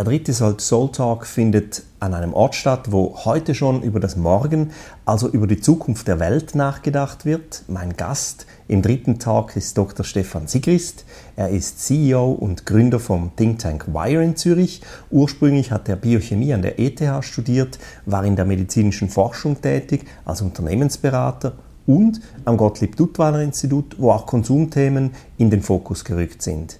Der dritte Soul Talk findet an einem Ort statt, wo heute schon über das Morgen, also über die Zukunft der Welt nachgedacht wird. Mein Gast im dritten Tag ist Dr. Stefan Sigrist. Er ist CEO und Gründer vom Think Tank Wire in Zürich. Ursprünglich hat er Biochemie an der ETH studiert, war in der medizinischen Forschung tätig als Unternehmensberater und am Gottlieb Duttweiler Institut, wo auch Konsumthemen in den Fokus gerückt sind.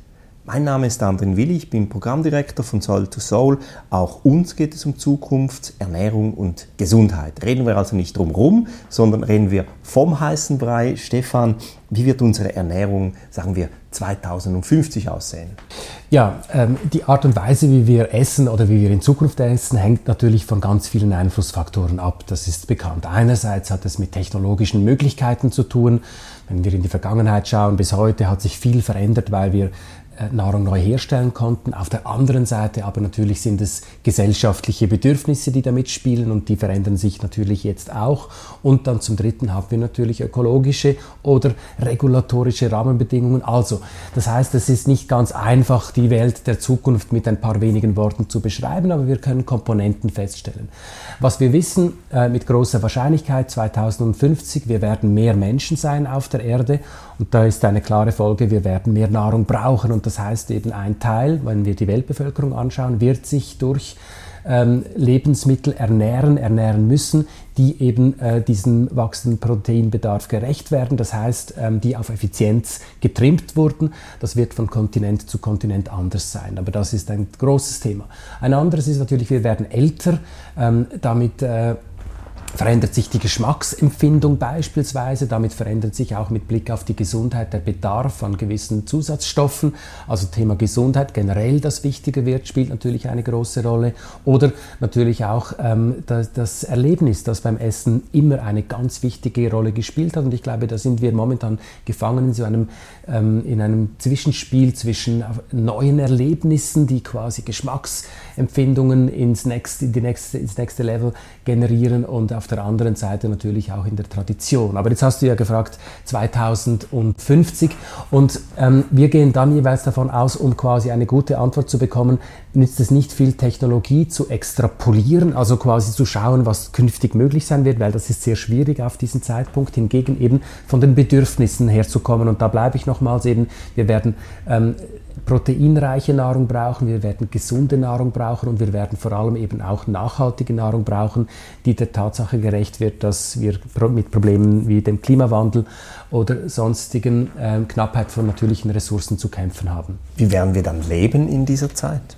Mein Name ist Andrin Willi, ich bin Programmdirektor von Soul to Soul. Auch uns geht es um Zukunft, Ernährung und Gesundheit. Reden wir also nicht drumherum, sondern reden wir vom heißen Brei. Stefan, wie wird unsere Ernährung, sagen wir, 2050 aussehen? Ja, ähm, die Art und Weise, wie wir essen oder wie wir in Zukunft essen, hängt natürlich von ganz vielen Einflussfaktoren ab. Das ist bekannt. Einerseits hat es mit technologischen Möglichkeiten zu tun. Wenn wir in die Vergangenheit schauen, bis heute hat sich viel verändert, weil wir Nahrung neu herstellen konnten. Auf der anderen Seite aber natürlich sind es gesellschaftliche Bedürfnisse, die da mitspielen und die verändern sich natürlich jetzt auch. Und dann zum Dritten haben wir natürlich ökologische oder regulatorische Rahmenbedingungen. Also, das heißt, es ist nicht ganz einfach, die Welt der Zukunft mit ein paar wenigen Worten zu beschreiben, aber wir können Komponenten feststellen. Was wir wissen äh, mit großer Wahrscheinlichkeit 2050, wir werden mehr Menschen sein auf der Erde und da ist eine klare Folge, wir werden mehr Nahrung brauchen. Und das heißt eben ein Teil, wenn wir die Weltbevölkerung anschauen, wird sich durch ähm, Lebensmittel ernähren, ernähren müssen, die eben äh, diesem wachsenden Proteinbedarf gerecht werden. Das heißt, ähm, die auf Effizienz getrimmt wurden. Das wird von Kontinent zu Kontinent anders sein. Aber das ist ein großes Thema. Ein anderes ist natürlich, wir werden älter. Ähm, damit äh, verändert sich die Geschmacksempfindung beispielsweise. Damit verändert sich auch mit Blick auf die Gesundheit der Bedarf an gewissen Zusatzstoffen. Also Thema Gesundheit generell, das wichtiger wird, spielt natürlich eine große Rolle. Oder natürlich auch ähm, das, das, Erlebnis, das beim Essen immer eine ganz wichtige Rolle gespielt hat. Und ich glaube, da sind wir momentan gefangen in so einem, ähm, in einem Zwischenspiel zwischen neuen Erlebnissen, die quasi Geschmacksempfindungen ins nächste, die nächste, ins nächste Level generieren und auf der anderen Seite natürlich auch in der Tradition. Aber jetzt hast du ja gefragt 2050 und ähm, wir gehen dann jeweils davon aus, um quasi eine gute Antwort zu bekommen, nützt es nicht viel Technologie zu extrapolieren, also quasi zu schauen, was künftig möglich sein wird, weil das ist sehr schwierig auf diesen Zeitpunkt. Hingegen eben von den Bedürfnissen herzukommen und da bleibe ich nochmals eben, wir werden ähm, proteinreiche Nahrung brauchen, wir werden gesunde Nahrung brauchen und wir werden vor allem eben auch nachhaltige Nahrung brauchen, die der Tatsache gerecht wird, dass wir mit Problemen wie dem Klimawandel oder sonstigen äh, Knappheit von natürlichen Ressourcen zu kämpfen haben. Wie werden wir dann leben in dieser Zeit?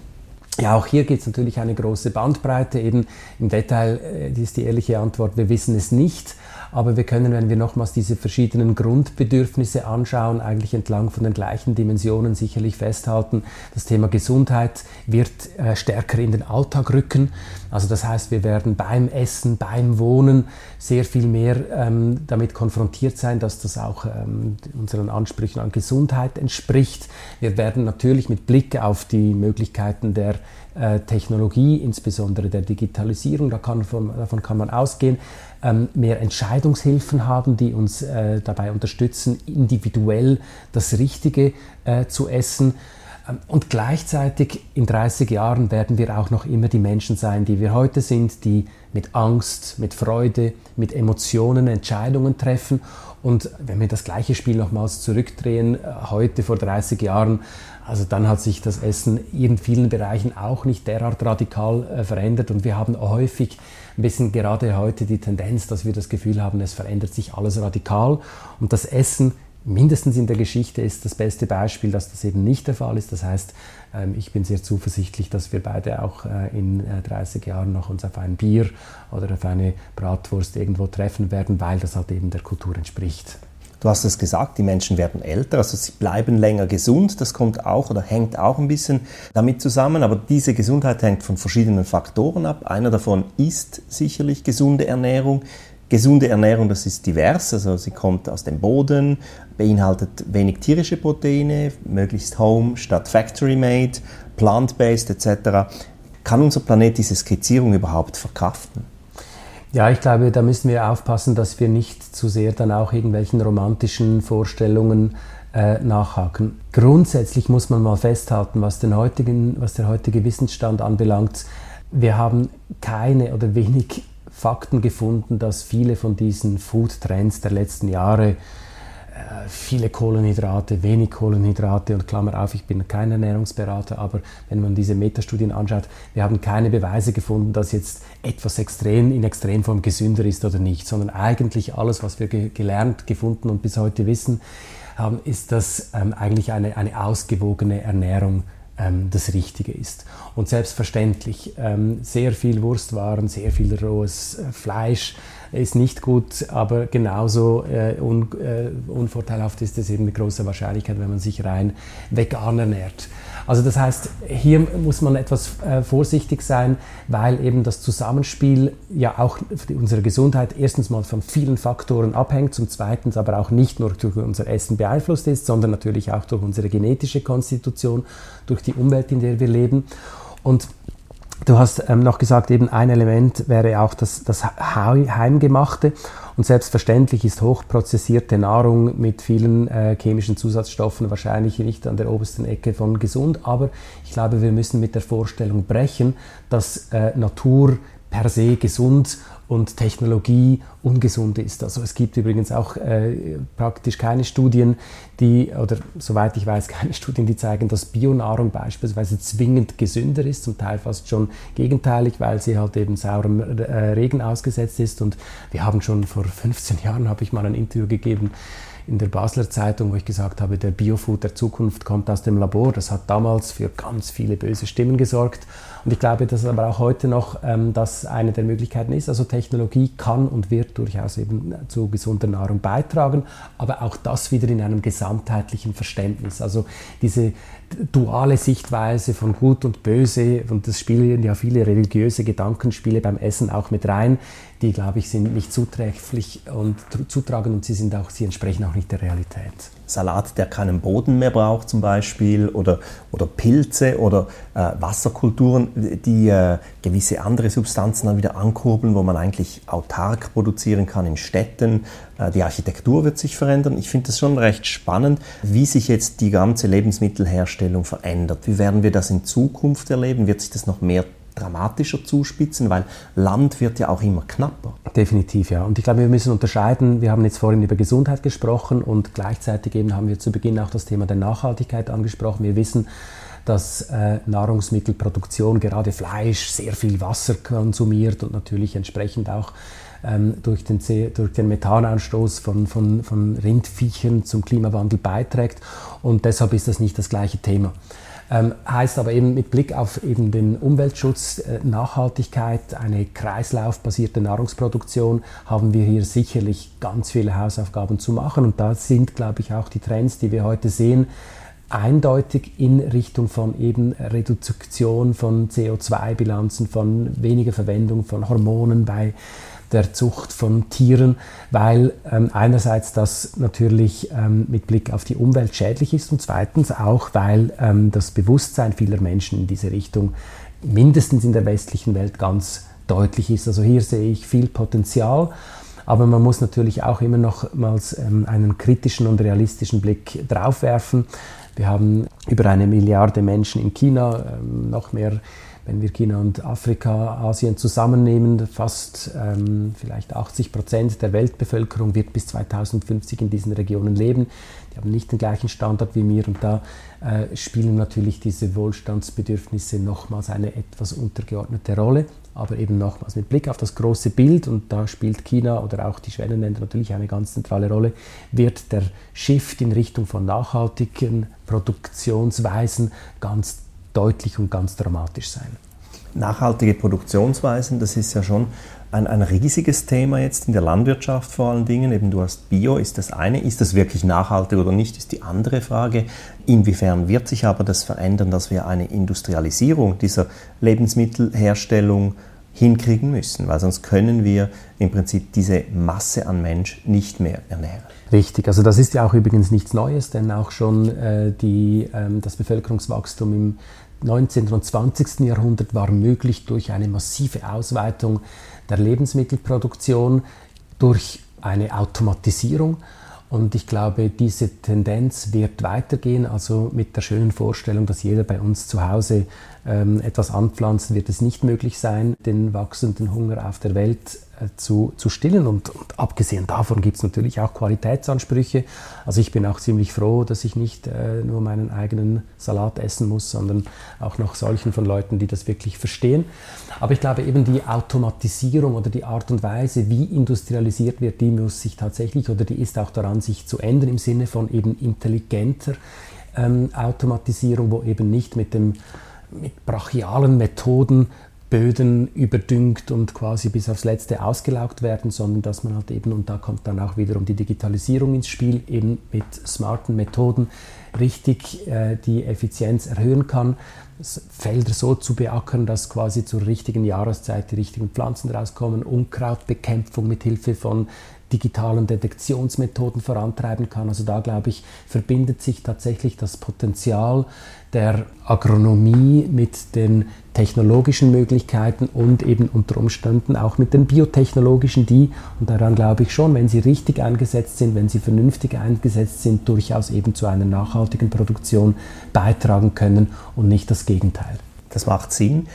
Ja, auch hier gibt es natürlich eine große Bandbreite. Eben im Detail äh, ist die ehrliche Antwort, wir wissen es nicht. Aber wir können, wenn wir nochmals diese verschiedenen Grundbedürfnisse anschauen, eigentlich entlang von den gleichen Dimensionen sicherlich festhalten. Das Thema Gesundheit wird äh, stärker in den Alltag rücken. Also das heißt, wir werden beim Essen, beim Wohnen sehr viel mehr ähm, damit konfrontiert sein, dass das auch ähm, unseren Ansprüchen an Gesundheit entspricht. Wir werden natürlich mit Blick auf die Möglichkeiten der äh, Technologie, insbesondere der Digitalisierung, da kann von, davon kann man ausgehen, ähm, mehr Entscheidungshilfen haben, die uns äh, dabei unterstützen, individuell das Richtige äh, zu essen. Ähm, und gleichzeitig in 30 Jahren werden wir auch noch immer die Menschen sein, die wir heute sind, die mit Angst, mit Freude, mit Emotionen Entscheidungen treffen. Und wenn wir das gleiche Spiel nochmals zurückdrehen, äh, heute vor 30 Jahren, also dann hat sich das Essen in vielen Bereichen auch nicht derart radikal äh, verändert und wir haben häufig ein bisschen gerade heute die Tendenz, dass wir das Gefühl haben, es verändert sich alles radikal und das Essen mindestens in der Geschichte ist das beste Beispiel, dass das eben nicht der Fall ist. Das heißt, ähm, ich bin sehr zuversichtlich, dass wir beide auch äh, in 30 äh, Jahren noch uns auf ein Bier oder auf eine Bratwurst irgendwo treffen werden, weil das halt eben der Kultur entspricht. Du hast es gesagt, die Menschen werden älter, also sie bleiben länger gesund. Das kommt auch oder hängt auch ein bisschen damit zusammen. Aber diese Gesundheit hängt von verschiedenen Faktoren ab. Einer davon ist sicherlich gesunde Ernährung. Gesunde Ernährung, das ist divers, also sie kommt aus dem Boden, beinhaltet wenig tierische Proteine, möglichst home statt factory made, plant-based etc. Kann unser Planet diese Skizzierung überhaupt verkraften? Ja, ich glaube, da müssen wir aufpassen, dass wir nicht zu sehr dann auch irgendwelchen romantischen Vorstellungen äh, nachhaken. Grundsätzlich muss man mal festhalten, was, den heutigen, was der heutige Wissensstand anbelangt. Wir haben keine oder wenig Fakten gefunden, dass viele von diesen Food-Trends der letzten Jahre äh, viele Kohlenhydrate, wenig Kohlenhydrate und Klammer auf, ich bin kein Ernährungsberater, aber wenn man diese Metastudien anschaut, wir haben keine Beweise gefunden, dass jetzt etwas extrem in Extremform gesünder ist oder nicht, sondern eigentlich alles, was wir ge gelernt, gefunden und bis heute wissen, haben, ist, dass ähm, eigentlich eine, eine ausgewogene Ernährung das Richtige ist. Und selbstverständlich, ähm, sehr viel Wurstwaren, sehr viel rohes äh, Fleisch, ist nicht gut, aber genauso äh, un, äh, unvorteilhaft ist es eben mit großer Wahrscheinlichkeit, wenn man sich rein vegan ernährt. Also das heißt, hier muss man etwas äh, vorsichtig sein, weil eben das Zusammenspiel ja auch unsere Gesundheit erstens mal von vielen Faktoren abhängt, zum zweiten aber auch nicht nur durch unser Essen beeinflusst ist, sondern natürlich auch durch unsere genetische Konstitution, durch die Umwelt, in der wir leben. Und Du hast ähm, noch gesagt, eben ein Element wäre auch das, das Heimgemachte. Und selbstverständlich ist hochprozessierte Nahrung mit vielen äh, chemischen Zusatzstoffen wahrscheinlich nicht an der obersten Ecke von gesund. Aber ich glaube, wir müssen mit der Vorstellung brechen, dass äh, Natur per se gesund und Technologie ungesund ist. Also es gibt übrigens auch äh, praktisch keine Studien, die, oder soweit ich weiß, keine Studien, die zeigen, dass Bionahrung beispielsweise zwingend gesünder ist, zum Teil fast schon gegenteilig, weil sie halt eben saurem äh, Regen ausgesetzt ist. Und wir haben schon vor 15 Jahren, habe ich mal ein Interview gegeben, in der Basler Zeitung, wo ich gesagt habe, der Biofood der Zukunft kommt aus dem Labor. Das hat damals für ganz viele böse Stimmen gesorgt. Und ich glaube, dass aber auch heute noch ähm, das eine der Möglichkeiten ist. Also Technologie kann und wird durchaus eben zu gesunder Nahrung beitragen, aber auch das wieder in einem gesamtheitlichen Verständnis. Also diese duale Sichtweise von Gut und Böse, und das spielen ja viele religiöse Gedankenspiele beim Essen auch mit rein, die, glaube ich, sind nicht zuträglich und zutragend und sie, sind auch, sie entsprechen auch nicht der Realität. Salat, der keinen Boden mehr braucht zum Beispiel, oder, oder Pilze oder äh, Wasserkulturen, die äh, gewisse andere Substanzen dann wieder ankurbeln, wo man eigentlich autark produzieren kann in Städten. Äh, die Architektur wird sich verändern. Ich finde das schon recht spannend, wie sich jetzt die ganze Lebensmittelherstellung verändert. Wie werden wir das in Zukunft erleben? Wird sich das noch mehr dramatischer zuspitzen, weil Land wird ja auch immer knapper. Definitiv, ja. Und ich glaube, wir müssen unterscheiden. Wir haben jetzt vorhin über Gesundheit gesprochen und gleichzeitig eben haben wir zu Beginn auch das Thema der Nachhaltigkeit angesprochen. Wir wissen, dass äh, Nahrungsmittelproduktion, gerade Fleisch, sehr viel Wasser konsumiert und natürlich entsprechend auch ähm, durch, den, durch den Methanausstoß von, von, von Rindviechern zum Klimawandel beiträgt. Und deshalb ist das nicht das gleiche Thema. Ähm, heißt aber eben mit Blick auf eben den Umweltschutz, äh, Nachhaltigkeit, eine kreislaufbasierte Nahrungsproduktion, haben wir hier sicherlich ganz viele Hausaufgaben zu machen. Und da sind, glaube ich, auch die Trends, die wir heute sehen, eindeutig in Richtung von eben Reduktion von CO2-Bilanzen, von weniger Verwendung von Hormonen bei der Zucht von Tieren, weil ähm, einerseits das natürlich ähm, mit Blick auf die Umwelt schädlich ist und zweitens auch, weil ähm, das Bewusstsein vieler Menschen in diese Richtung mindestens in der westlichen Welt ganz deutlich ist. Also hier sehe ich viel Potenzial. Aber man muss natürlich auch immer nochmals ähm, einen kritischen und realistischen Blick drauf werfen. Wir haben über eine Milliarde Menschen in China, ähm, noch mehr wenn wir China und Afrika, Asien zusammennehmen, fast ähm, vielleicht 80 Prozent der Weltbevölkerung wird bis 2050 in diesen Regionen leben. Die haben nicht den gleichen Standard wie wir und da äh, spielen natürlich diese Wohlstandsbedürfnisse nochmals eine etwas untergeordnete Rolle. Aber eben nochmals mit Blick auf das große Bild, und da spielt China oder auch die Schwellenländer natürlich eine ganz zentrale Rolle, wird der Shift in Richtung von nachhaltigen Produktionsweisen ganz deutlich und ganz dramatisch sein. Nachhaltige Produktionsweisen, das ist ja schon ein, ein riesiges Thema jetzt in der Landwirtschaft vor allen Dingen. Eben du hast Bio, ist das eine. Ist das wirklich nachhaltig oder nicht, ist die andere Frage. Inwiefern wird sich aber das verändern, dass wir eine Industrialisierung dieser Lebensmittelherstellung hinkriegen müssen, weil sonst können wir im Prinzip diese Masse an Mensch nicht mehr ernähren. Richtig, also das ist ja auch übrigens nichts Neues, denn auch schon äh, die, ähm, das Bevölkerungswachstum im 19. und 20. Jahrhundert war möglich durch eine massive Ausweitung der Lebensmittelproduktion, durch eine Automatisierung. Und ich glaube, diese Tendenz wird weitergehen. Also mit der schönen Vorstellung, dass jeder bei uns zu Hause ähm, etwas anpflanzt, wird es nicht möglich sein, den wachsenden Hunger auf der Welt zu, zu stillen. Und, und abgesehen davon gibt es natürlich auch Qualitätsansprüche. Also ich bin auch ziemlich froh, dass ich nicht äh, nur meinen eigenen Salat essen muss, sondern auch noch solchen von Leuten, die das wirklich verstehen. Aber ich glaube eben die Automatisierung oder die Art und Weise, wie industrialisiert wird, die muss sich tatsächlich oder die ist auch daran, sich zu ändern im Sinne von eben intelligenter ähm, Automatisierung, wo eben nicht mit dem mit brachialen Methoden Böden überdüngt und quasi bis aufs Letzte ausgelaugt werden, sondern dass man halt eben, und da kommt dann auch wiederum die Digitalisierung ins Spiel, eben mit smarten Methoden richtig äh, die Effizienz erhöhen kann, Felder so zu beackern, dass quasi zur richtigen Jahreszeit die richtigen Pflanzen rauskommen, Unkrautbekämpfung mit Hilfe von digitalen Detektionsmethoden vorantreiben kann. Also da glaube ich, verbindet sich tatsächlich das Potenzial der Agronomie mit den technologischen Möglichkeiten und eben unter Umständen auch mit den biotechnologischen, die, und daran glaube ich schon, wenn sie richtig eingesetzt sind, wenn sie vernünftig eingesetzt sind, durchaus eben zu einer nachhaltigen Produktion beitragen können und nicht das Gegenteil. Das macht Sinn.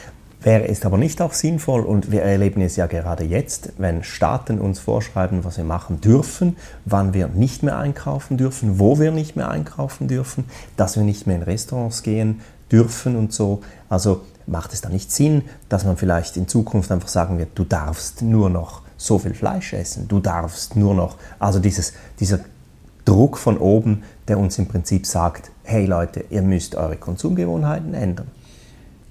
Wäre es aber nicht auch sinnvoll, und wir erleben es ja gerade jetzt, wenn Staaten uns vorschreiben, was wir machen dürfen, wann wir nicht mehr einkaufen dürfen, wo wir nicht mehr einkaufen dürfen, dass wir nicht mehr in Restaurants gehen dürfen und so. Also macht es da nicht Sinn, dass man vielleicht in Zukunft einfach sagen wird, du darfst nur noch so viel Fleisch essen, du darfst nur noch, also dieses, dieser Druck von oben, der uns im Prinzip sagt, hey Leute, ihr müsst eure Konsumgewohnheiten ändern.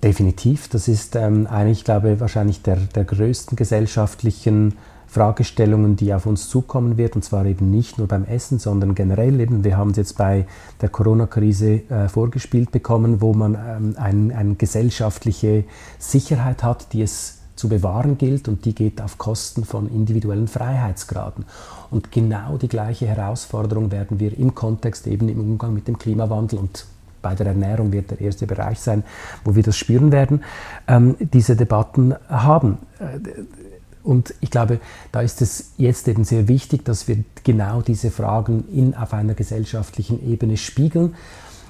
Definitiv. Das ist ähm, glaube ich, wahrscheinlich der, der größten gesellschaftlichen Fragestellungen, die auf uns zukommen wird. Und zwar eben nicht nur beim Essen, sondern generell eben. Wir haben es jetzt bei der Corona-Krise äh, vorgespielt bekommen, wo man ähm, ein, eine gesellschaftliche Sicherheit hat, die es zu bewahren gilt und die geht auf Kosten von individuellen Freiheitsgraden. Und genau die gleiche Herausforderung werden wir im Kontext eben im Umgang mit dem Klimawandel und bei der Ernährung wird der erste Bereich sein, wo wir das spüren werden, ähm, diese Debatten haben. Äh, und ich glaube, da ist es jetzt eben sehr wichtig, dass wir genau diese Fragen in, auf einer gesellschaftlichen Ebene spiegeln.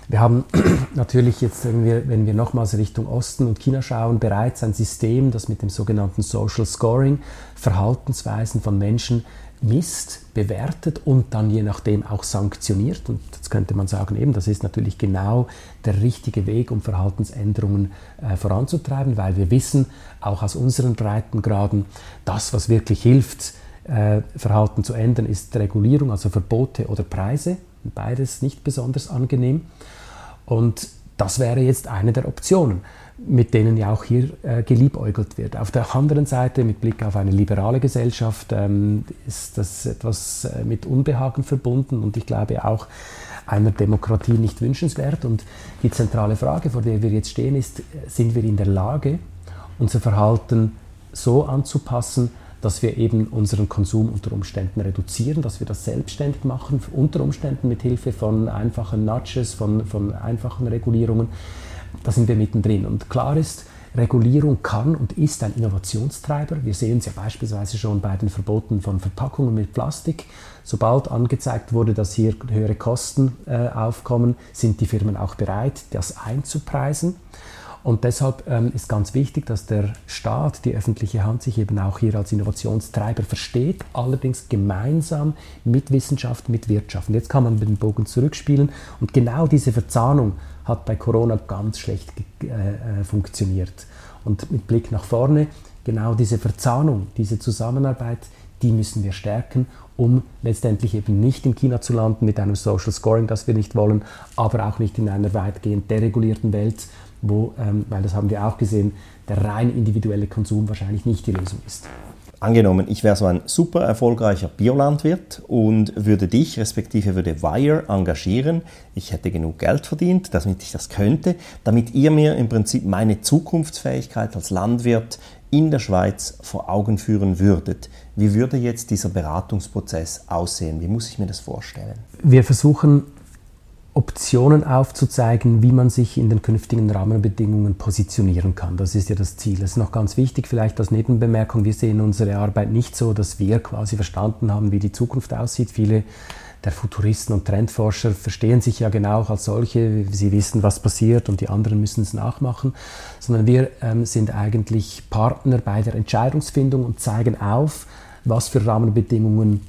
Wir haben natürlich jetzt, wenn wir, wenn wir nochmals Richtung Osten und China schauen, bereits ein System, das mit dem sogenannten Social Scoring Verhaltensweisen von Menschen misst, bewertet und dann je nachdem auch sanktioniert. Und jetzt könnte man sagen, eben, das ist natürlich genau der richtige Weg, um Verhaltensänderungen äh, voranzutreiben, weil wir wissen, auch aus unseren Breitengraden, das, was wirklich hilft, äh, Verhalten zu ändern, ist Regulierung, also Verbote oder Preise. Beides nicht besonders angenehm. Und das wäre jetzt eine der Optionen mit denen ja auch hier äh, geliebäugelt wird. Auf der anderen Seite, mit Blick auf eine liberale Gesellschaft, ähm, ist das etwas äh, mit Unbehagen verbunden und ich glaube auch einer Demokratie nicht wünschenswert. Und die zentrale Frage, vor der wir jetzt stehen, ist, sind wir in der Lage, unser Verhalten so anzupassen, dass wir eben unseren Konsum unter Umständen reduzieren, dass wir das selbstständig machen, unter Umständen mit Hilfe von einfachen Nudges, von, von einfachen Regulierungen da sind wir mittendrin. Und klar ist, Regulierung kann und ist ein Innovationstreiber. Wir sehen es ja beispielsweise schon bei den Verboten von Verpackungen mit Plastik. Sobald angezeigt wurde, dass hier höhere Kosten äh, aufkommen, sind die Firmen auch bereit, das einzupreisen. Und deshalb ähm, ist ganz wichtig, dass der Staat, die öffentliche Hand sich eben auch hier als Innovationstreiber versteht, allerdings gemeinsam mit Wissenschaft, mit Wirtschaft. Und jetzt kann man den Bogen zurückspielen und genau diese Verzahnung hat bei Corona ganz schlecht äh, äh, funktioniert. Und mit Blick nach vorne, genau diese Verzahnung, diese Zusammenarbeit, die müssen wir stärken, um letztendlich eben nicht in China zu landen mit einem Social Scoring, das wir nicht wollen, aber auch nicht in einer weitgehend deregulierten Welt, wo, ähm, weil das haben wir auch gesehen, der rein individuelle Konsum wahrscheinlich nicht die Lösung ist. Angenommen, ich wäre so ein super erfolgreicher Biolandwirt und würde dich, respektive würde Wire engagieren. Ich hätte genug Geld verdient, damit ich das könnte, damit ihr mir im Prinzip meine Zukunftsfähigkeit als Landwirt in der Schweiz vor Augen führen würdet. Wie würde jetzt dieser Beratungsprozess aussehen? Wie muss ich mir das vorstellen? Wir versuchen Optionen aufzuzeigen, wie man sich in den künftigen Rahmenbedingungen positionieren kann. Das ist ja das Ziel. Es ist noch ganz wichtig, vielleicht als Nebenbemerkung, wir sehen unsere Arbeit nicht so, dass wir quasi verstanden haben, wie die Zukunft aussieht. Viele der Futuristen und Trendforscher verstehen sich ja genau als solche. Sie wissen, was passiert und die anderen müssen es nachmachen. Sondern wir ähm, sind eigentlich Partner bei der Entscheidungsfindung und zeigen auf, was für Rahmenbedingungen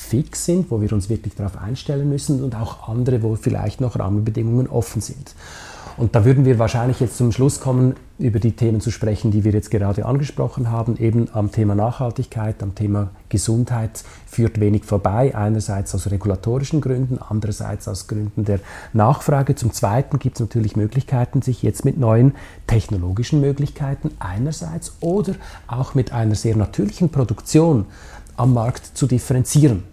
fix sind, wo wir uns wirklich darauf einstellen müssen und auch andere, wo vielleicht noch Rahmenbedingungen offen sind. Und da würden wir wahrscheinlich jetzt zum Schluss kommen, über die Themen zu sprechen, die wir jetzt gerade angesprochen haben. Eben am Thema Nachhaltigkeit, am Thema Gesundheit führt wenig vorbei. Einerseits aus regulatorischen Gründen, andererseits aus Gründen der Nachfrage. Zum Zweiten gibt es natürlich Möglichkeiten, sich jetzt mit neuen technologischen Möglichkeiten einerseits oder auch mit einer sehr natürlichen Produktion am Markt zu differenzieren.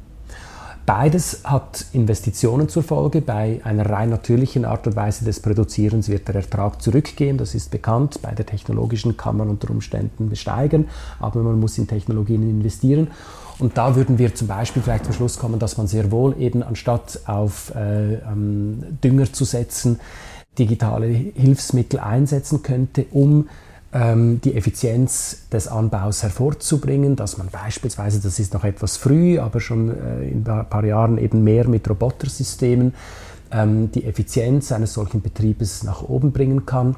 Beides hat Investitionen zur Folge. Bei einer rein natürlichen Art und Weise des Produzierens wird der Ertrag zurückgehen. Das ist bekannt. Bei der technologischen kann man unter Umständen besteigern, aber man muss in Technologien investieren. Und da würden wir zum Beispiel vielleicht zum Schluss kommen, dass man sehr wohl eben anstatt auf äh, ähm, Dünger zu setzen, digitale Hilfsmittel einsetzen könnte, um die Effizienz des Anbaus hervorzubringen, dass man beispielsweise, das ist noch etwas früh, aber schon äh, in ein paar Jahren eben mehr mit Robotersystemen ähm, die Effizienz eines solchen Betriebes nach oben bringen kann.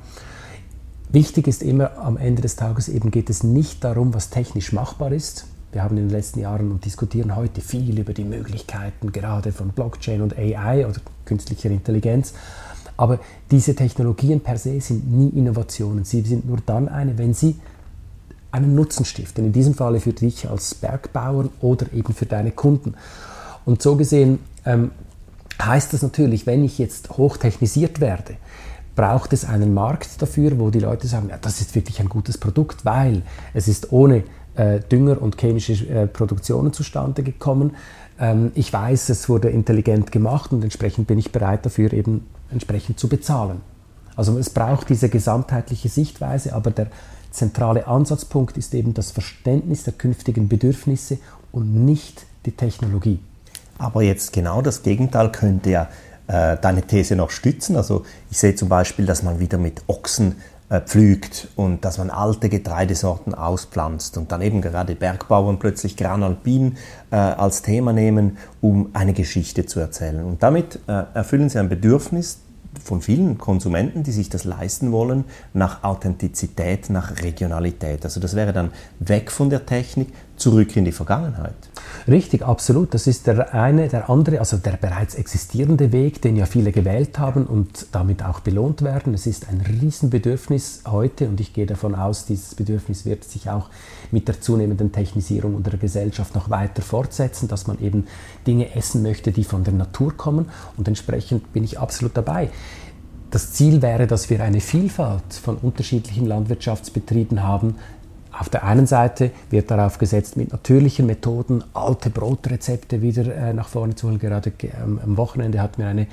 Wichtig ist immer am Ende des Tages eben geht es nicht darum, was technisch machbar ist. Wir haben in den letzten Jahren und diskutieren heute viel über die Möglichkeiten gerade von Blockchain und AI oder künstlicher Intelligenz. Aber diese Technologien per se sind nie Innovationen. Sie sind nur dann eine, wenn sie einen Nutzen stiften. In diesem Falle für dich als Bergbauer oder eben für deine Kunden. Und so gesehen ähm, heißt das natürlich, wenn ich jetzt hochtechnisiert werde, braucht es einen Markt dafür, wo die Leute sagen, ja, das ist wirklich ein gutes Produkt, weil es ist ohne äh, Dünger und chemische äh, Produktionen zustande gekommen. Ähm, ich weiß, es wurde intelligent gemacht und entsprechend bin ich bereit dafür eben entsprechend zu bezahlen. Also es braucht diese gesamtheitliche Sichtweise, aber der zentrale Ansatzpunkt ist eben das Verständnis der künftigen Bedürfnisse und nicht die Technologie. Aber jetzt genau das Gegenteil könnte ja äh, deine These noch stützen. Also ich sehe zum Beispiel, dass man wieder mit Ochsen äh, pflügt und dass man alte Getreidesorten auspflanzt und dann eben gerade Bergbauern plötzlich Gran Alpin äh, als Thema nehmen, um eine Geschichte zu erzählen. Und damit äh, erfüllen sie ein Bedürfnis von vielen Konsumenten, die sich das leisten wollen, nach Authentizität, nach Regionalität. Also das wäre dann weg von der Technik, zurück in die Vergangenheit. Richtig, absolut. Das ist der eine, der andere, also der bereits existierende Weg, den ja viele gewählt haben und damit auch belohnt werden. Es ist ein Riesenbedürfnis heute und ich gehe davon aus, dieses Bedürfnis wird sich auch mit der zunehmenden Technisierung unserer Gesellschaft noch weiter fortsetzen, dass man eben Dinge essen möchte, die von der Natur kommen und entsprechend bin ich absolut dabei. Das Ziel wäre, dass wir eine Vielfalt von unterschiedlichen Landwirtschaftsbetrieben haben, auf der einen Seite wird darauf gesetzt, mit natürlichen Methoden alte Brotrezepte wieder äh, nach vorne zu holen. Gerade ähm, am Wochenende hat mir eine,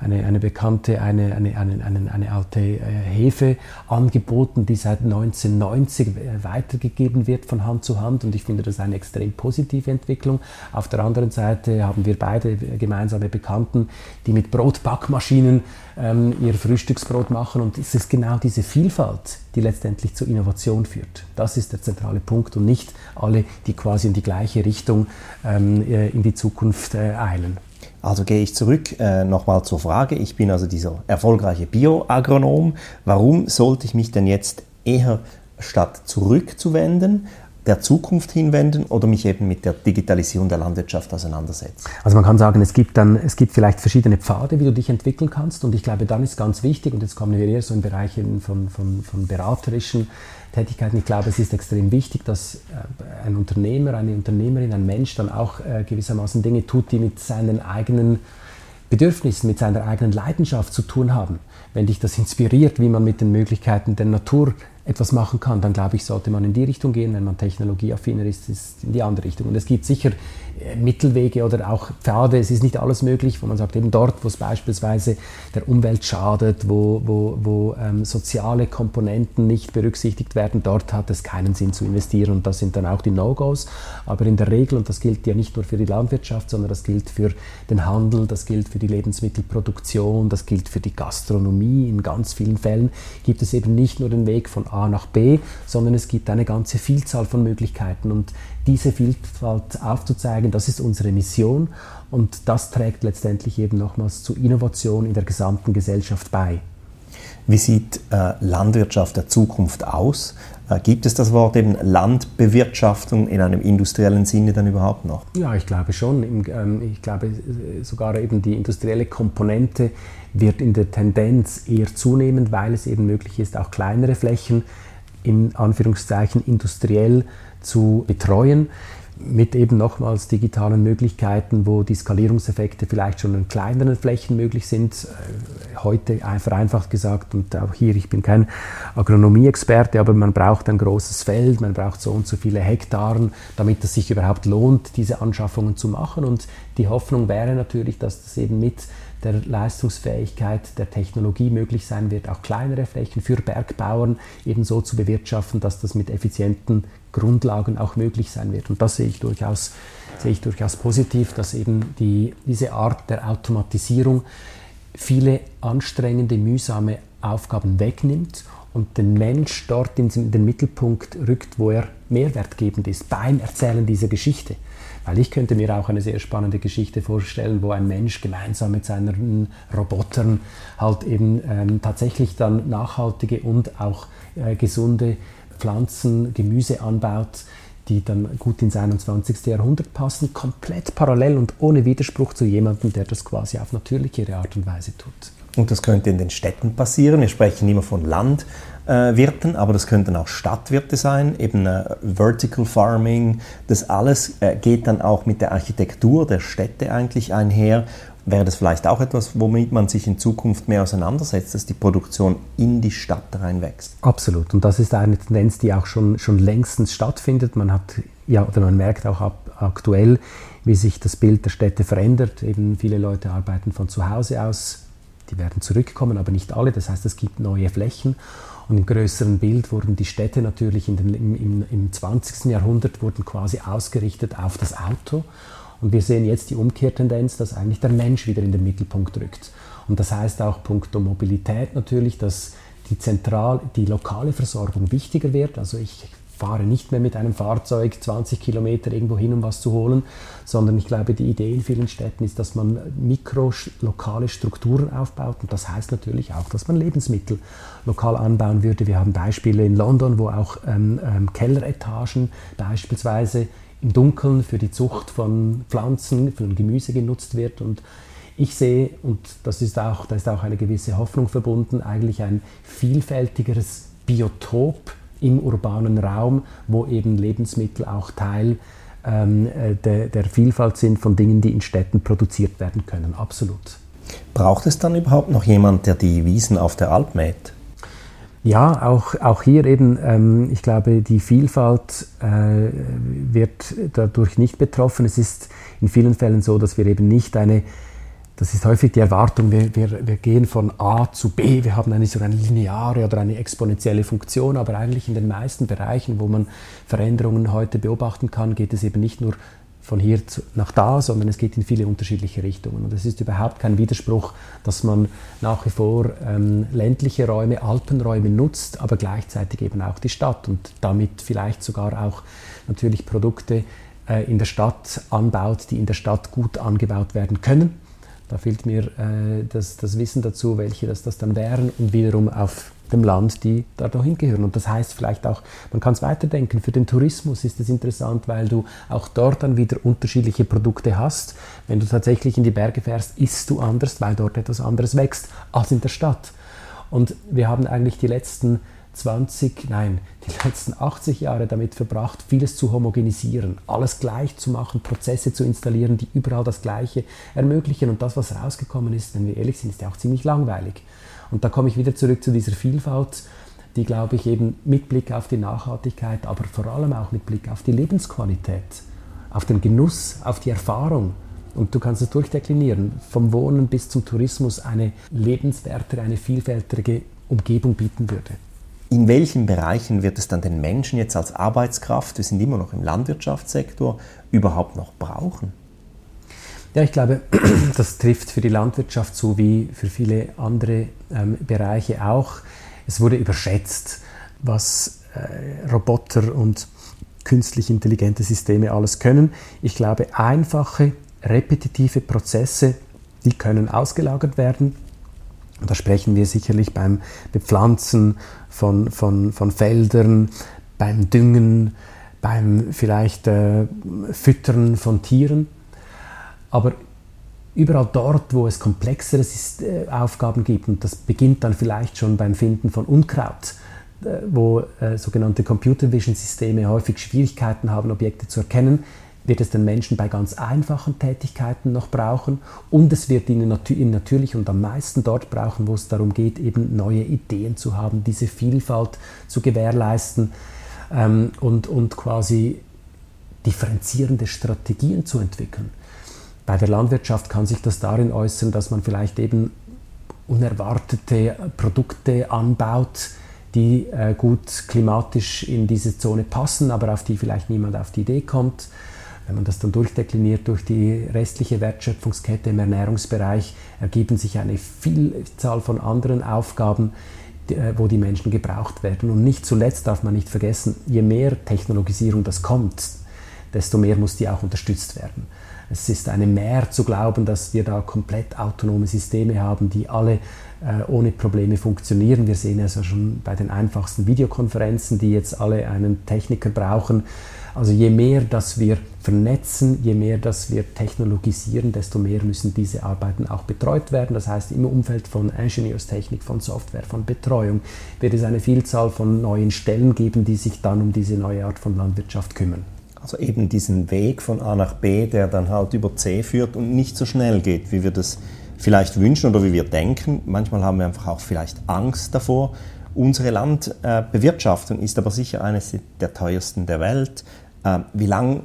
eine, eine Bekannte eine, eine, eine, eine, eine alte äh, Hefe angeboten, die seit 1990 äh, weitergegeben wird von Hand zu Hand. Und ich finde das eine extrem positive Entwicklung. Auf der anderen Seite haben wir beide gemeinsame Bekannten, die mit Brotbackmaschinen ähm, ihr Frühstücksbrot machen. Und es ist genau diese Vielfalt, die letztendlich zur Innovation führt. Das ist der zentrale Punkt und nicht alle, die quasi in die gleiche Richtung ähm, äh, in die Zukunft äh, eilen. Also gehe ich zurück äh, nochmal zur Frage. Ich bin also dieser erfolgreiche Bioagronom. Warum sollte ich mich denn jetzt eher statt zurückzuwenden der Zukunft hinwenden oder mich eben mit der Digitalisierung der Landwirtschaft auseinandersetzen? Also man kann sagen, es gibt dann, es gibt vielleicht verschiedene Pfade, wie du dich entwickeln kannst und ich glaube, dann ist ganz wichtig und jetzt kommen wir eher so in Bereiche von, von, von beraterischen Tätigkeiten. Ich glaube, es ist extrem wichtig, dass äh, ein Unternehmer, eine Unternehmerin, ein Mensch dann auch äh, gewissermaßen Dinge tut, die mit seinen eigenen Bedürfnissen, mit seiner eigenen Leidenschaft zu tun haben. Wenn dich das inspiriert, wie man mit den Möglichkeiten der Natur etwas machen kann, dann glaube ich, sollte man in die Richtung gehen. Wenn man technologieaffiner ist, ist in die andere Richtung. Und es gibt sicher äh, Mittelwege oder auch Pfade. Es ist nicht alles möglich, wo man sagt, eben dort, wo es beispielsweise der Umwelt schadet, wo, wo, wo ähm, soziale Komponenten nicht berücksichtigt werden, dort hat es keinen Sinn zu investieren. Und das sind dann auch die No-Gos. Aber in der Regel, und das gilt ja nicht nur für die Landwirtschaft, sondern das gilt für den Handel, das gilt für die Lebensmittelproduktion, das gilt für die Gastronomie. In ganz vielen Fällen gibt es eben nicht nur den Weg von A nach B, sondern es gibt eine ganze Vielzahl von Möglichkeiten. Und diese Vielfalt aufzuzeigen, das ist unsere Mission. Und das trägt letztendlich eben nochmals zu Innovation in der gesamten Gesellschaft bei. Wie sieht äh, Landwirtschaft der Zukunft aus? Äh, gibt es das Wort eben Landbewirtschaftung in einem industriellen Sinne dann überhaupt noch? Ja, ich glaube schon. Ähm, ich glaube sogar eben die industrielle Komponente wird in der Tendenz eher zunehmen, weil es eben möglich ist, auch kleinere Flächen in Anführungszeichen industriell zu betreuen mit eben nochmals digitalen Möglichkeiten, wo die Skalierungseffekte vielleicht schon in kleineren Flächen möglich sind. Äh, heute vereinfacht gesagt, und auch hier, ich bin kein Agronomie-Experte, aber man braucht ein großes Feld, man braucht so und so viele Hektaren, damit es sich überhaupt lohnt, diese Anschaffungen zu machen. Und die Hoffnung wäre natürlich, dass das eben mit der Leistungsfähigkeit der Technologie möglich sein wird, auch kleinere Flächen für Bergbauern ebenso zu bewirtschaften, dass das mit effizienten Grundlagen auch möglich sein wird. Und das sehe ich durchaus, sehe ich durchaus positiv, dass eben die, diese Art der Automatisierung viele anstrengende, mühsame Aufgaben wegnimmt und den Mensch dort in den Mittelpunkt rückt, wo er mehrwertgebend ist, beim Erzählen dieser Geschichte. Weil ich könnte mir auch eine sehr spannende Geschichte vorstellen, wo ein Mensch gemeinsam mit seinen Robotern halt eben ähm, tatsächlich dann nachhaltige und auch äh, gesunde Pflanzen, Gemüse anbaut, die dann gut ins 21. Jahrhundert passen, komplett parallel und ohne Widerspruch zu jemandem, der das quasi auf natürliche Art und Weise tut. Und das könnte in den Städten passieren. Wir sprechen immer von Landwirten, aber das könnten auch Stadtwirte sein, eben äh, Vertical Farming. Das alles äh, geht dann auch mit der Architektur der Städte eigentlich einher Wäre das vielleicht auch etwas, womit man sich in Zukunft mehr auseinandersetzt, dass die Produktion in die Stadt reinwächst? Absolut. Und das ist eine Tendenz, die auch schon, schon längstens stattfindet. Man hat, ja, oder man merkt auch ab, aktuell, wie sich das Bild der Städte verändert. Eben viele Leute arbeiten von zu Hause aus. Die werden zurückkommen, aber nicht alle. Das heißt, es gibt neue Flächen. Und im größeren Bild wurden die Städte natürlich den, im, im, im 20. Jahrhundert wurden quasi ausgerichtet auf das Auto. Und wir sehen jetzt die Umkehrtendenz, dass eigentlich der Mensch wieder in den Mittelpunkt rückt. Und das heißt auch punkto Mobilität natürlich, dass die zentral, die lokale Versorgung wichtiger wird. Also ich fahre nicht mehr mit einem Fahrzeug 20 Kilometer irgendwo hin, um was zu holen, sondern ich glaube, die Idee in vielen Städten ist, dass man mikro-lokale Strukturen aufbaut und das heißt natürlich auch, dass man Lebensmittel lokal anbauen würde. Wir haben Beispiele in London, wo auch ähm, ähm, Kelleretagen beispielsweise im Dunkeln für die Zucht von Pflanzen, von Gemüse genutzt wird. Und ich sehe, und das ist auch, da ist auch eine gewisse Hoffnung verbunden, eigentlich ein vielfältigeres Biotop im urbanen Raum, wo eben Lebensmittel auch Teil ähm, äh, der, der Vielfalt sind von Dingen, die in Städten produziert werden können. Absolut. Braucht es dann überhaupt noch jemand, der die Wiesen auf der Alp mäht? Ja, auch, auch hier eben, ähm, ich glaube, die Vielfalt äh, wird dadurch nicht betroffen. Es ist in vielen Fällen so, dass wir eben nicht eine, das ist häufig die Erwartung, wir, wir, wir gehen von A zu B, wir haben eine so eine lineare oder eine exponentielle Funktion, aber eigentlich in den meisten Bereichen, wo man Veränderungen heute beobachten kann, geht es eben nicht nur von hier zu, nach da, sondern es geht in viele unterschiedliche Richtungen. Und es ist überhaupt kein Widerspruch, dass man nach wie vor ähm, ländliche Räume, Alpenräume nutzt, aber gleichzeitig eben auch die Stadt und damit vielleicht sogar auch natürlich Produkte äh, in der Stadt anbaut, die in der Stadt gut angebaut werden können. Da fehlt mir äh, das, das, Wissen dazu, welche das, das dann wären und wiederum auf dem Land, die da hingehören. Und das heißt vielleicht auch, man kann es weiterdenken, für den Tourismus ist es interessant, weil du auch dort dann wieder unterschiedliche Produkte hast. Wenn du tatsächlich in die Berge fährst, isst du anders, weil dort etwas anderes wächst als in der Stadt. Und wir haben eigentlich die letzten 20, nein, die letzten 80 Jahre damit verbracht, vieles zu homogenisieren, alles gleich zu machen, Prozesse zu installieren, die überall das Gleiche ermöglichen. Und das, was rausgekommen ist, wenn wir ehrlich sind, ist ja auch ziemlich langweilig. Und da komme ich wieder zurück zu dieser Vielfalt, die, glaube ich, eben mit Blick auf die Nachhaltigkeit, aber vor allem auch mit Blick auf die Lebensqualität, auf den Genuss, auf die Erfahrung, und du kannst es durchdeklinieren, vom Wohnen bis zum Tourismus eine lebenswertere, eine vielfältige Umgebung bieten würde. In welchen Bereichen wird es dann den Menschen jetzt als Arbeitskraft, wir sind immer noch im Landwirtschaftssektor, überhaupt noch brauchen? Ja, ich glaube, das trifft für die Landwirtschaft so wie für viele andere ähm, Bereiche auch. Es wurde überschätzt, was äh, Roboter und künstlich intelligente Systeme alles können. Ich glaube, einfache, repetitive Prozesse, die können ausgelagert werden. Und da sprechen wir sicherlich beim Bepflanzen von, von, von Feldern, beim Düngen, beim vielleicht äh, Füttern von Tieren. Aber überall dort, wo es komplexere äh, Aufgaben gibt, und das beginnt dann vielleicht schon beim Finden von Unkraut, äh, wo äh, sogenannte Computer Vision Systeme häufig Schwierigkeiten haben, Objekte zu erkennen, wird es den Menschen bei ganz einfachen Tätigkeiten noch brauchen und es wird ihn, natürlich und am meisten dort brauchen, wo es darum geht, eben neue Ideen zu haben, diese Vielfalt zu gewährleisten ähm, und, und quasi differenzierende Strategien zu entwickeln. Bei der Landwirtschaft kann sich das darin äußern, dass man vielleicht eben unerwartete Produkte anbaut, die äh, gut klimatisch in diese Zone passen, aber auf die vielleicht niemand auf die Idee kommt. Wenn man das dann durchdekliniert durch die restliche Wertschöpfungskette im Ernährungsbereich, ergeben sich eine Vielzahl von anderen Aufgaben, äh, wo die Menschen gebraucht werden. Und nicht zuletzt darf man nicht vergessen, je mehr Technologisierung das kommt, desto mehr muss die auch unterstützt werden. Es ist eine Mehr zu glauben, dass wir da komplett autonome Systeme haben, die alle äh, ohne Probleme funktionieren. Wir sehen also schon bei den einfachsten Videokonferenzen, die jetzt alle einen Techniker brauchen. Also je mehr, dass wir vernetzen, je mehr, dass wir technologisieren, desto mehr müssen diese Arbeiten auch betreut werden. Das heißt, im Umfeld von Ingenieurstechnik, von Software, von Betreuung wird es eine Vielzahl von neuen Stellen geben, die sich dann um diese neue Art von Landwirtschaft kümmern. Also eben diesen Weg von A nach B, der dann halt über C führt und nicht so schnell geht, wie wir das vielleicht wünschen oder wie wir denken. Manchmal haben wir einfach auch vielleicht Angst davor. Unsere Landbewirtschaftung ist aber sicher eines der teuersten der Welt. Ähm, wie lange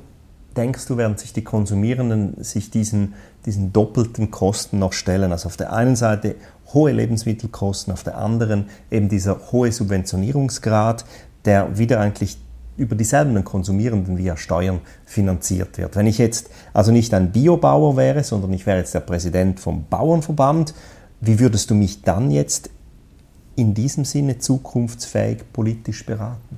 denkst du, werden sich die Konsumierenden sich diesen, diesen doppelten Kosten noch stellen? Also auf der einen Seite hohe Lebensmittelkosten, auf der anderen eben dieser hohe Subventionierungsgrad, der wieder eigentlich über dieselben Konsumierenden via Steuern finanziert wird. Wenn ich jetzt also nicht ein Biobauer wäre, sondern ich wäre jetzt der Präsident vom Bauernverband, wie würdest du mich dann jetzt in diesem Sinne zukunftsfähig politisch beraten?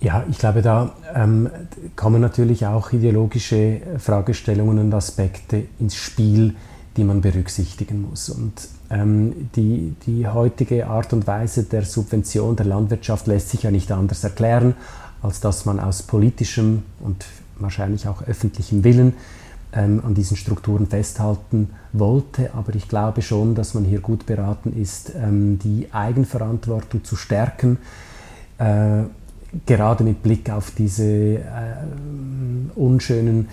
Ja, ich glaube, da ähm, kommen natürlich auch ideologische Fragestellungen und Aspekte ins Spiel, die man berücksichtigen muss. Und ähm, die, die heutige Art und Weise der Subvention der Landwirtschaft lässt sich ja nicht anders erklären, als dass man aus politischem und wahrscheinlich auch öffentlichem Willen ähm, an diesen Strukturen festhalten wollte. Aber ich glaube schon, dass man hier gut beraten ist, ähm, die Eigenverantwortung zu stärken, äh, gerade mit Blick auf diese äh, unschönen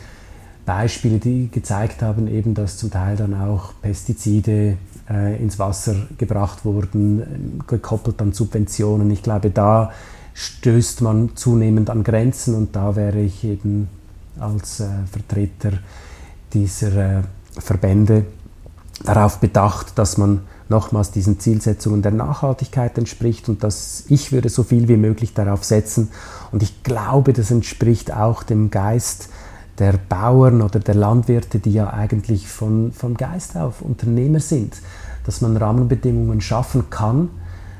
Beispiele, die gezeigt haben, eben, dass zum Teil dann auch Pestizide äh, ins Wasser gebracht wurden, gekoppelt an Subventionen. Ich glaube, da stößt man zunehmend an Grenzen und da wäre ich eben als äh, Vertreter dieser äh, Verbände darauf bedacht, dass man nochmals diesen Zielsetzungen der Nachhaltigkeit entspricht und dass ich würde so viel wie möglich darauf setzen und ich glaube, das entspricht auch dem Geist der Bauern oder der Landwirte, die ja eigentlich von, von Geist auf Unternehmer sind, dass man Rahmenbedingungen schaffen kann,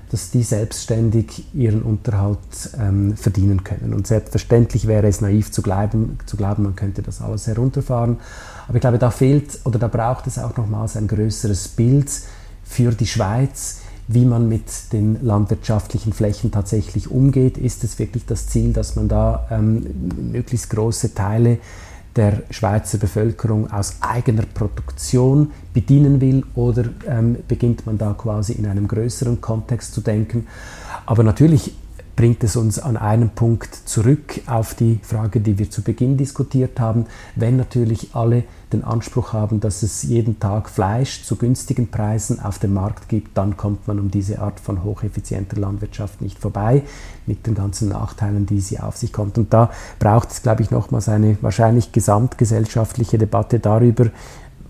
dass die selbstständig ihren Unterhalt ähm, verdienen können. Und selbstverständlich wäre es naiv zu glauben, zu glauben, man könnte das alles herunterfahren. Aber ich glaube, da fehlt oder da braucht es auch nochmals ein größeres Bild für die Schweiz, wie man mit den landwirtschaftlichen Flächen tatsächlich umgeht. Ist es wirklich das Ziel, dass man da ähm, möglichst große Teile der Schweizer Bevölkerung aus eigener Produktion bedienen will oder ähm, beginnt man da quasi in einem größeren Kontext zu denken. Aber natürlich bringt es uns an einem Punkt zurück auf die Frage, die wir zu Beginn diskutiert haben. Wenn natürlich alle den Anspruch haben, dass es jeden Tag Fleisch zu günstigen Preisen auf dem Markt gibt, dann kommt man um diese Art von hocheffizienter Landwirtschaft nicht vorbei, mit den ganzen Nachteilen, die sie auf sich kommt. Und da braucht es, glaube ich, nochmals eine wahrscheinlich gesamtgesellschaftliche Debatte darüber,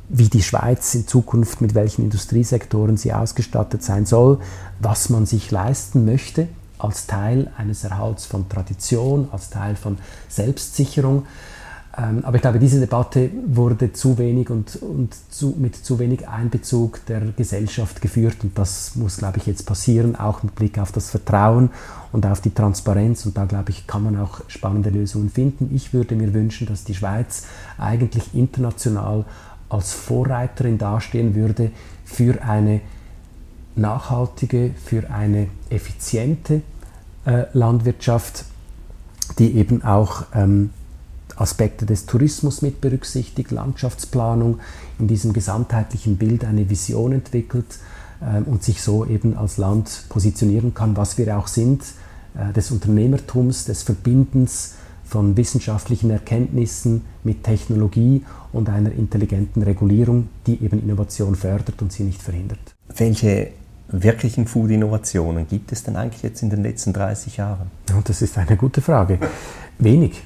wie die Schweiz in Zukunft mit welchen Industriesektoren sie ausgestattet sein soll, was man sich leisten möchte als Teil eines Erhalts von Tradition, als Teil von Selbstsicherung. Ähm, aber ich glaube, diese Debatte wurde zu wenig und, und zu, mit zu wenig Einbezug der Gesellschaft geführt. Und das muss, glaube ich, jetzt passieren, auch mit Blick auf das Vertrauen und auf die Transparenz. Und da, glaube ich, kann man auch spannende Lösungen finden. Ich würde mir wünschen, dass die Schweiz eigentlich international als Vorreiterin dastehen würde für eine nachhaltige, für eine effiziente äh, Landwirtschaft, die eben auch ähm, Aspekte des Tourismus mit berücksichtigt, Landschaftsplanung, in diesem gesamtheitlichen Bild eine Vision entwickelt äh, und sich so eben als Land positionieren kann, was wir auch sind, äh, des Unternehmertums, des Verbindens von wissenschaftlichen Erkenntnissen mit Technologie und einer intelligenten Regulierung, die eben Innovation fördert und sie nicht verhindert. Welche wirklichen Food-Innovationen gibt es denn eigentlich jetzt in den letzten 30 Jahren? Ja, das ist eine gute Frage. Wenig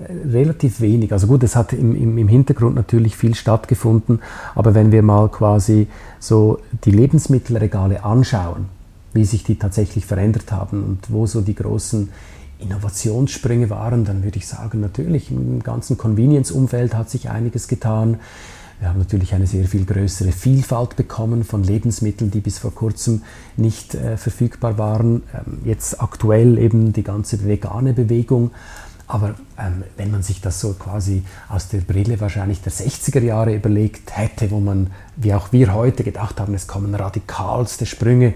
relativ wenig. Also gut, es hat im, im, im, Hintergrund natürlich viel stattgefunden, aber wenn wir mal quasi so die Lebensmittelregale anschauen, wie sich die tatsächlich verändert haben und wo so die großen Innovationssprünge waren, dann würde ich sagen, natürlich im ganzen Convenience-Umfeld hat sich einiges getan. Wir haben natürlich eine sehr viel größere Vielfalt bekommen von Lebensmitteln, die bis vor kurzem nicht äh, verfügbar waren. Ähm, jetzt aktuell eben die ganze vegane Bewegung. Aber ähm, wenn man sich das so quasi aus der Brille wahrscheinlich der 60er Jahre überlegt hätte, wo man, wie auch wir heute gedacht haben, es kommen radikalste Sprünge,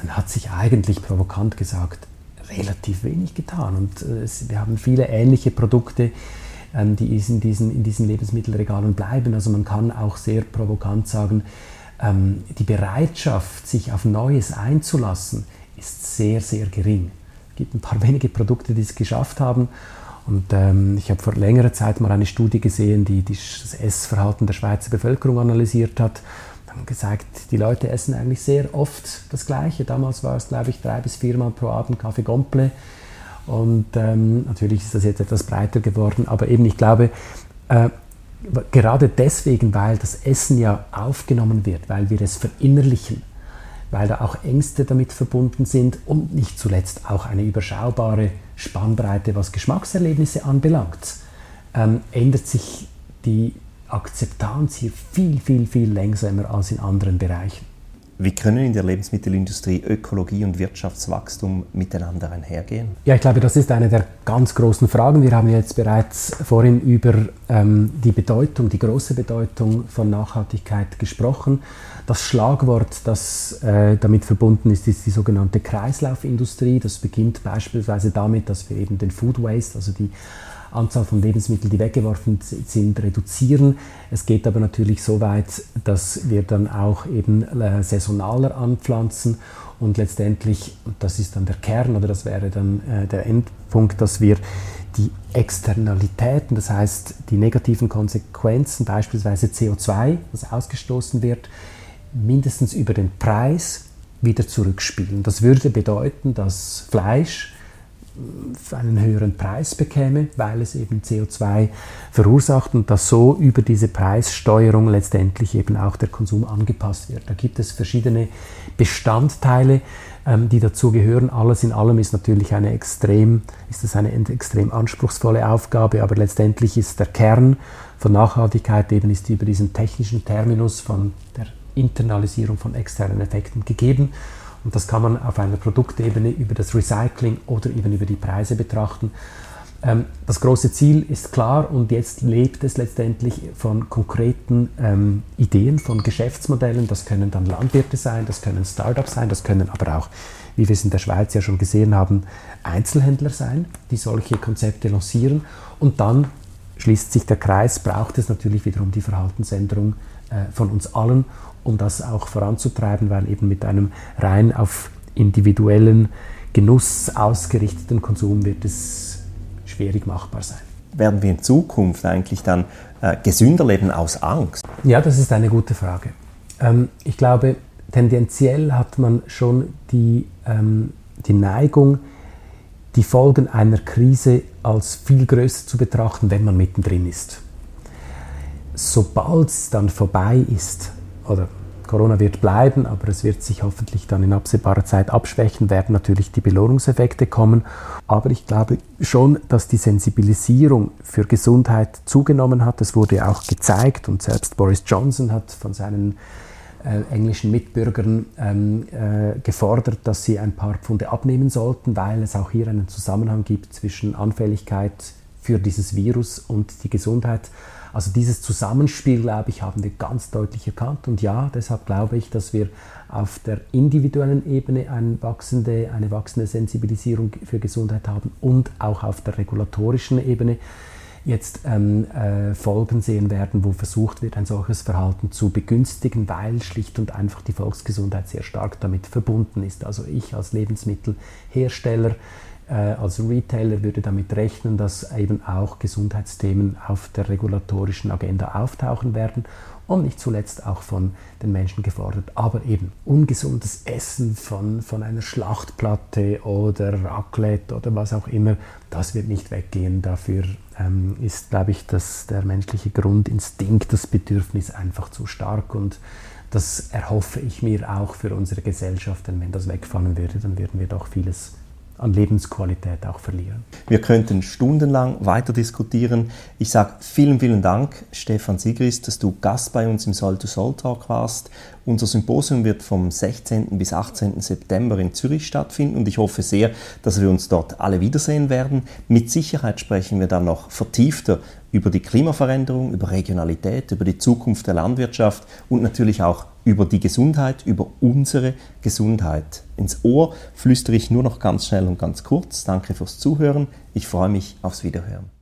dann hat sich eigentlich provokant gesagt relativ wenig getan. Und äh, wir haben viele ähnliche Produkte, die in diesen, in diesen Lebensmittelregalen bleiben. Also man kann auch sehr provokant sagen, ähm, die Bereitschaft, sich auf Neues einzulassen, ist sehr, sehr gering. Es gibt ein paar wenige Produkte, die es geschafft haben. Und ähm, ich habe vor längerer Zeit mal eine Studie gesehen, die, die das Essverhalten der Schweizer Bevölkerung analysiert hat. Haben gesagt, die Leute essen eigentlich sehr oft das Gleiche. Damals war es, glaube ich, drei bis viermal pro Abend Kaffee Gomple. Und ähm, natürlich ist das jetzt etwas breiter geworden. Aber eben, ich glaube, äh, gerade deswegen, weil das Essen ja aufgenommen wird, weil wir es verinnerlichen, weil da auch Ängste damit verbunden sind und nicht zuletzt auch eine überschaubare Spannbreite, was Geschmackserlebnisse anbelangt, ähm, ändert sich die Akzeptanz hier viel, viel, viel langsamer als in anderen Bereichen. Wie können in der Lebensmittelindustrie Ökologie und Wirtschaftswachstum miteinander einhergehen? Ja, ich glaube, das ist eine der ganz großen Fragen. Wir haben jetzt bereits vorhin über ähm, die Bedeutung, die große Bedeutung von Nachhaltigkeit gesprochen. Das Schlagwort, das äh, damit verbunden ist, ist die sogenannte Kreislaufindustrie. Das beginnt beispielsweise damit, dass wir eben den Food Waste, also die Anzahl von Lebensmitteln, die weggeworfen sind, reduzieren. Es geht aber natürlich so weit, dass wir dann auch eben äh, saisonaler anpflanzen und letztendlich, das ist dann der Kern oder das wäre dann äh, der Endpunkt, dass wir die Externalitäten, das heißt die negativen Konsequenzen, beispielsweise CO2, das ausgestoßen wird, mindestens über den Preis wieder zurückspielen. Das würde bedeuten, dass Fleisch einen höheren Preis bekäme, weil es eben CO2 verursacht und dass so über diese Preissteuerung letztendlich eben auch der Konsum angepasst wird. Da gibt es verschiedene Bestandteile, ähm, die dazu gehören. Alles in allem ist natürlich eine extrem, ist das eine extrem anspruchsvolle Aufgabe, aber letztendlich ist der Kern von Nachhaltigkeit eben ist über diesen technischen Terminus von der Internalisierung von externen Effekten gegeben und das kann man auf einer Produktebene über das Recycling oder eben über die Preise betrachten. Ähm, das große Ziel ist klar und jetzt lebt es letztendlich von konkreten ähm, Ideen, von Geschäftsmodellen. Das können dann Landwirte sein, das können Startups sein, das können aber auch, wie wir es in der Schweiz ja schon gesehen haben, Einzelhändler sein, die solche Konzepte lancieren. Und dann schließt sich der Kreis, braucht es natürlich wiederum die Verhaltensänderung äh, von uns allen um das auch voranzutreiben, weil eben mit einem rein auf individuellen Genuss ausgerichteten Konsum wird es schwierig machbar sein. Werden wir in Zukunft eigentlich dann äh, gesünder leben aus Angst? Ja, das ist eine gute Frage. Ähm, ich glaube, tendenziell hat man schon die, ähm, die Neigung, die Folgen einer Krise als viel größer zu betrachten, wenn man mittendrin ist. Sobald es dann vorbei ist, oder Corona wird bleiben, aber es wird sich hoffentlich dann in absehbarer Zeit abschwächen, werden natürlich die Belohnungseffekte kommen. Aber ich glaube schon, dass die Sensibilisierung für Gesundheit zugenommen hat. Es wurde auch gezeigt und selbst Boris Johnson hat von seinen äh, englischen Mitbürgern ähm, äh, gefordert, dass sie ein paar Pfunde abnehmen sollten, weil es auch hier einen Zusammenhang gibt zwischen Anfälligkeit für dieses Virus und die Gesundheit. Also dieses Zusammenspiel, glaube ich, haben wir ganz deutlich erkannt. Und ja, deshalb glaube ich, dass wir auf der individuellen Ebene eine wachsende, eine wachsende Sensibilisierung für Gesundheit haben und auch auf der regulatorischen Ebene jetzt ähm, äh, Folgen sehen werden, wo versucht wird, ein solches Verhalten zu begünstigen, weil schlicht und einfach die Volksgesundheit sehr stark damit verbunden ist. Also ich als Lebensmittelhersteller als Retailer würde damit rechnen, dass eben auch Gesundheitsthemen auf der regulatorischen Agenda auftauchen werden und nicht zuletzt auch von den Menschen gefordert. Aber eben ungesundes Essen von, von einer Schlachtplatte oder Raclette oder was auch immer, das wird nicht weggehen. Dafür ähm, ist, glaube ich, dass der menschliche Grundinstinkt, das Bedürfnis einfach zu stark und das erhoffe ich mir auch für unsere Gesellschaft, denn wenn das wegfallen würde, dann würden wir doch vieles an Lebensqualität auch verlieren. Wir könnten stundenlang weiter diskutieren. Ich sage vielen, vielen Dank, Stefan Sigrist, dass du Gast bei uns im Soul-to-Soul-Talk warst. Unser Symposium wird vom 16. bis 18. September in Zürich stattfinden und ich hoffe sehr, dass wir uns dort alle wiedersehen werden. Mit Sicherheit sprechen wir dann noch vertiefter über die Klimaveränderung, über Regionalität, über die Zukunft der Landwirtschaft und natürlich auch über die Gesundheit, über unsere Gesundheit. Ins Ohr flüstere ich nur noch ganz schnell und ganz kurz. Danke fürs Zuhören. Ich freue mich aufs Wiederhören.